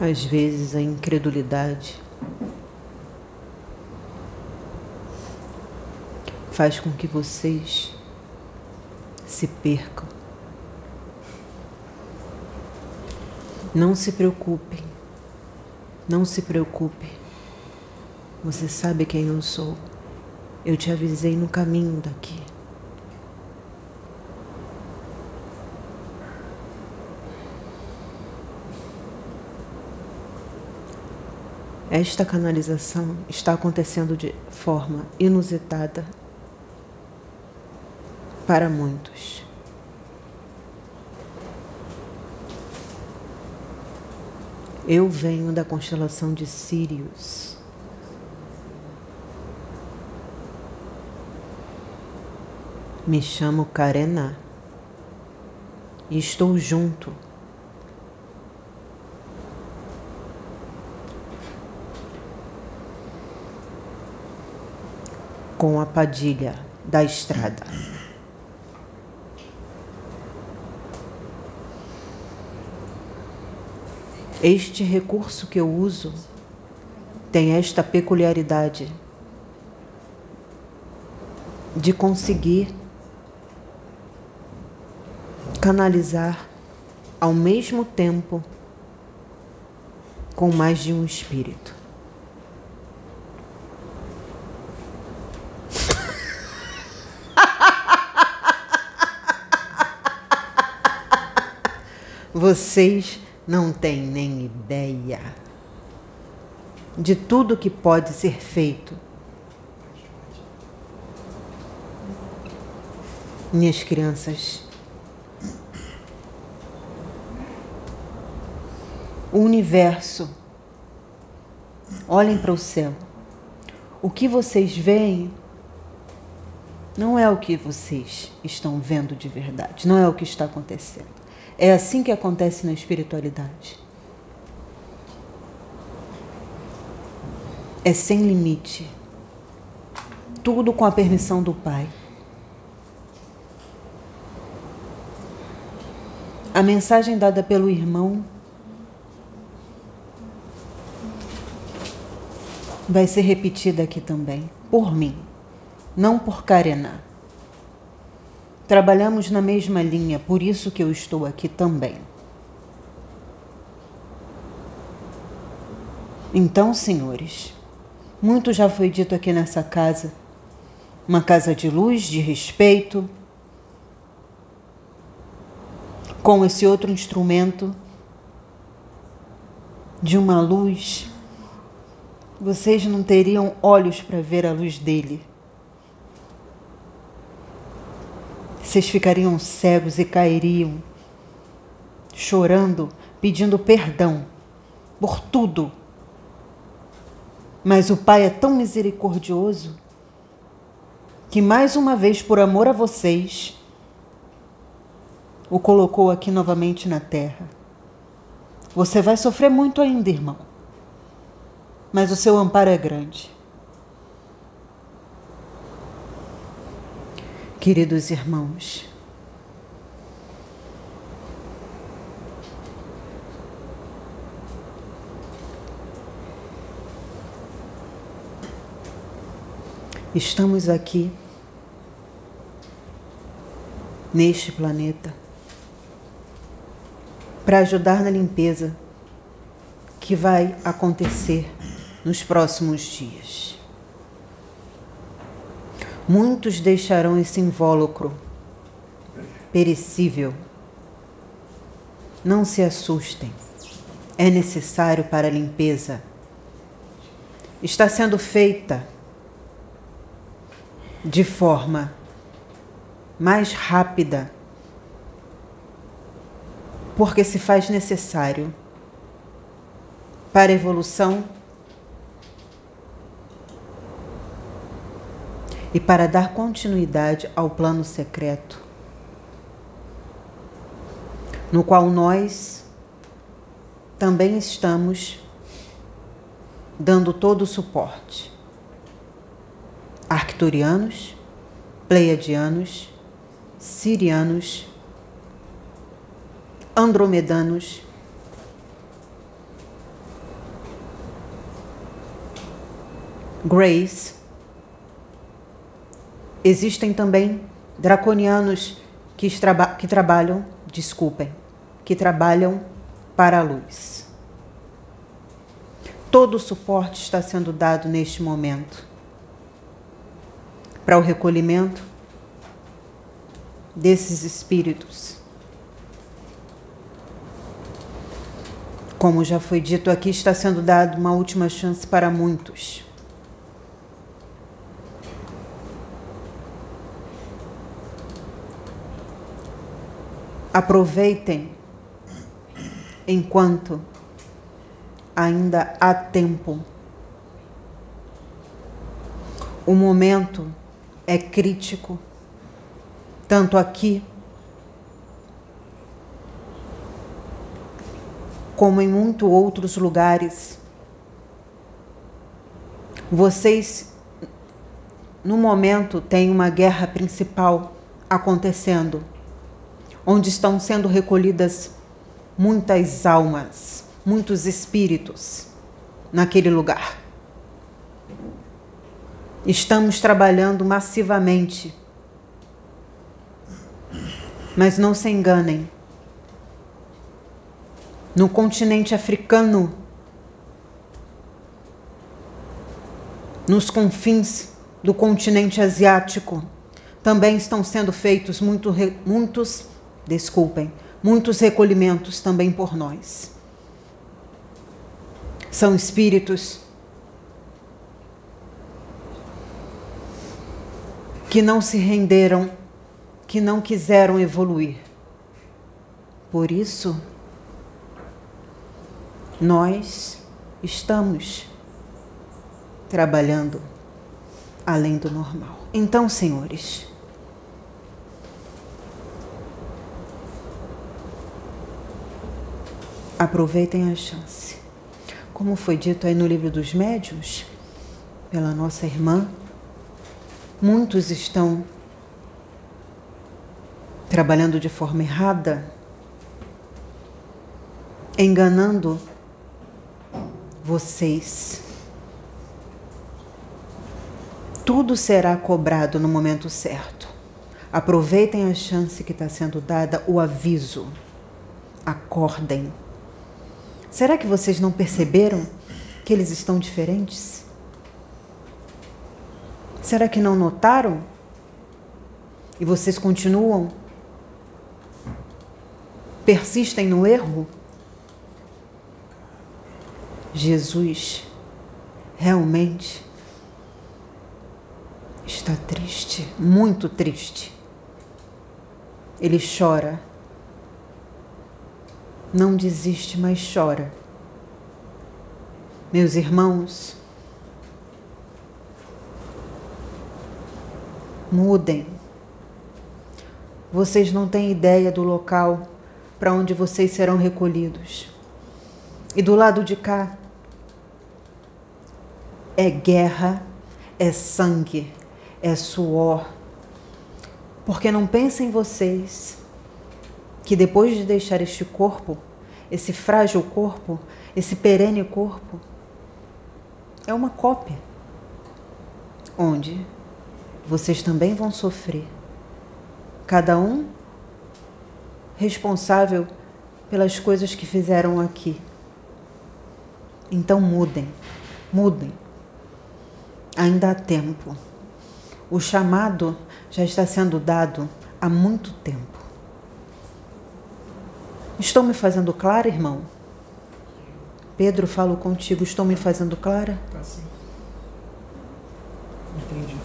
Às vezes a incredulidade faz com que vocês se percam. Não se preocupem, não se preocupe. Você sabe quem eu sou. Eu te avisei no caminho daqui. Esta canalização está acontecendo de forma inusitada para muitos. Eu venho da constelação de Sirius. Me chamo Karena e estou junto com a Padilha da estrada. Este recurso que eu uso tem esta peculiaridade de conseguir canalizar ao mesmo tempo com mais de um espírito. Vocês não têm nem ideia de tudo que pode ser feito. Minhas crianças, o universo, olhem para o céu. O que vocês veem não é o que vocês estão vendo de verdade, não é o que está acontecendo. É assim que acontece na espiritualidade. É sem limite. Tudo com a permissão do Pai. A mensagem dada pelo irmão vai ser repetida aqui também, por mim, não por Karena. Trabalhamos na mesma linha, por isso que eu estou aqui também. Então, senhores, muito já foi dito aqui nessa casa. Uma casa de luz, de respeito, com esse outro instrumento de uma luz, vocês não teriam olhos para ver a luz dele. Vocês ficariam cegos e cairiam, chorando, pedindo perdão por tudo. Mas o Pai é tão misericordioso que, mais uma vez, por amor a vocês, o colocou aqui novamente na terra. Você vai sofrer muito ainda, irmão, mas o seu amparo é grande. Queridos irmãos, estamos aqui neste planeta para ajudar na limpeza que vai acontecer nos próximos dias. Muitos deixarão esse invólucro perecível. Não se assustem. É necessário para a limpeza. Está sendo feita de forma mais rápida, porque se faz necessário para a evolução e para dar continuidade ao plano secreto, no qual nós também estamos dando todo o suporte. Arcturianos, Pleiadianos, Sirianos, Andromedanos, Grace, existem também draconianos que, que trabalham, desculpem, que trabalham para a luz. Todo o suporte está sendo dado neste momento para o recolhimento desses espíritos. Como já foi dito aqui, está sendo dado uma última chance para muitos. Aproveitem enquanto ainda há tempo. O momento é crítico, tanto aqui como em muitos outros lugares. Vocês, no momento, têm uma guerra principal acontecendo, onde estão sendo recolhidas muitas almas, muitos espíritos naquele lugar. Estamos trabalhando massivamente. Mas não se enganem. No continente africano, nos confins do continente asiático, também estão sendo feitos muito, muitos, desculpem, muitos recolhimentos também por nós. São espíritos que não se renderam, que não quiseram evoluir. Por isso, nós estamos trabalhando além do normal. Então, senhores, aproveitem a chance. Como foi dito aí no livro dos médios, pela nossa irmã Muitos estão trabalhando de forma errada, enganando vocês. Tudo será cobrado no momento certo. Aproveitem a chance que está sendo dada, o aviso. Acordem. Será que vocês não perceberam que eles estão diferentes? Será que não notaram? E vocês continuam? Persistem no erro? Jesus realmente está triste, muito triste. Ele chora. Não desiste, mas chora. Meus irmãos, Mudem. Vocês não têm ideia do local para onde vocês serão recolhidos. E do lado de cá é guerra, é sangue, é suor. Porque não pensem vocês que depois de deixar este corpo, esse frágil corpo, esse perene corpo, é uma cópia. Onde vocês também vão sofrer. Cada um responsável pelas coisas que fizeram aqui. Então mudem, mudem. Ainda há tempo. O chamado já está sendo dado há muito tempo. Estou me fazendo clara, irmão? Pedro, falo contigo. Estou me fazendo clara? Tá sim. Entendi.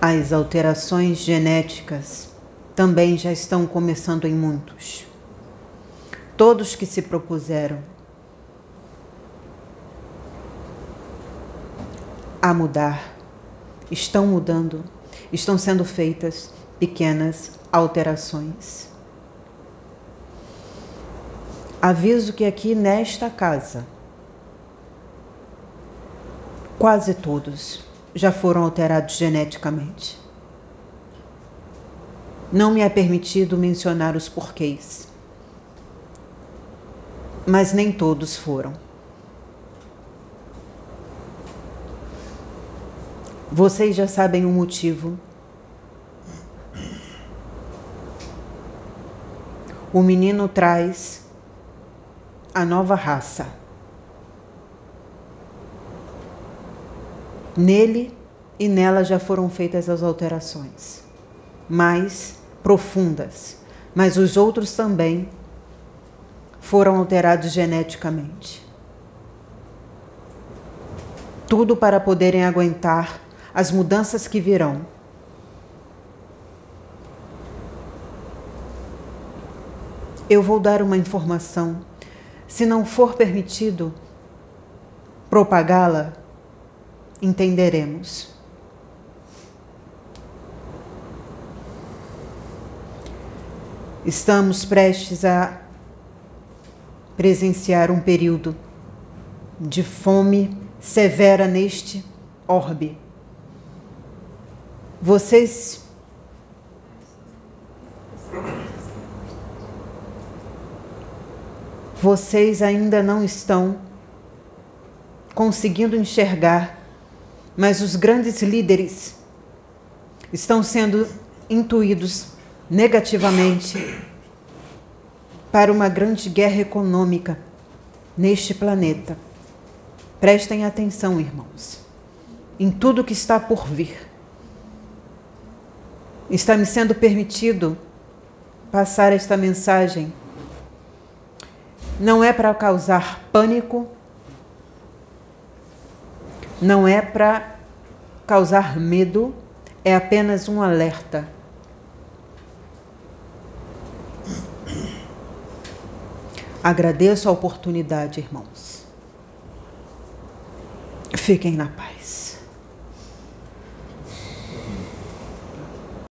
As alterações genéticas também já estão começando em muitos. Todos que se propuseram a mudar estão mudando, estão sendo feitas pequenas alterações. Aviso que aqui nesta casa, quase todos já foram alterados geneticamente. Não me é permitido mencionar os porquês. Mas nem todos foram. Vocês já sabem o motivo. O menino traz a nova raça. Nele e nela já foram feitas as alterações, mais profundas, mas os outros também foram alterados geneticamente. Tudo para poderem aguentar as mudanças que virão. Eu vou dar uma informação. Se não for permitido propagá-la, entenderemos. Estamos prestes a presenciar um período de fome severa neste orbe. Vocês vocês ainda não estão conseguindo enxergar, mas os grandes líderes estão sendo intuídos negativamente para uma grande guerra econômica neste planeta. Prestem atenção, irmãos, em tudo que está por vir está me sendo permitido passar esta mensagem. Não é para causar pânico, não é para causar medo, é apenas um alerta. Agradeço a oportunidade, irmãos. Fiquem na paz.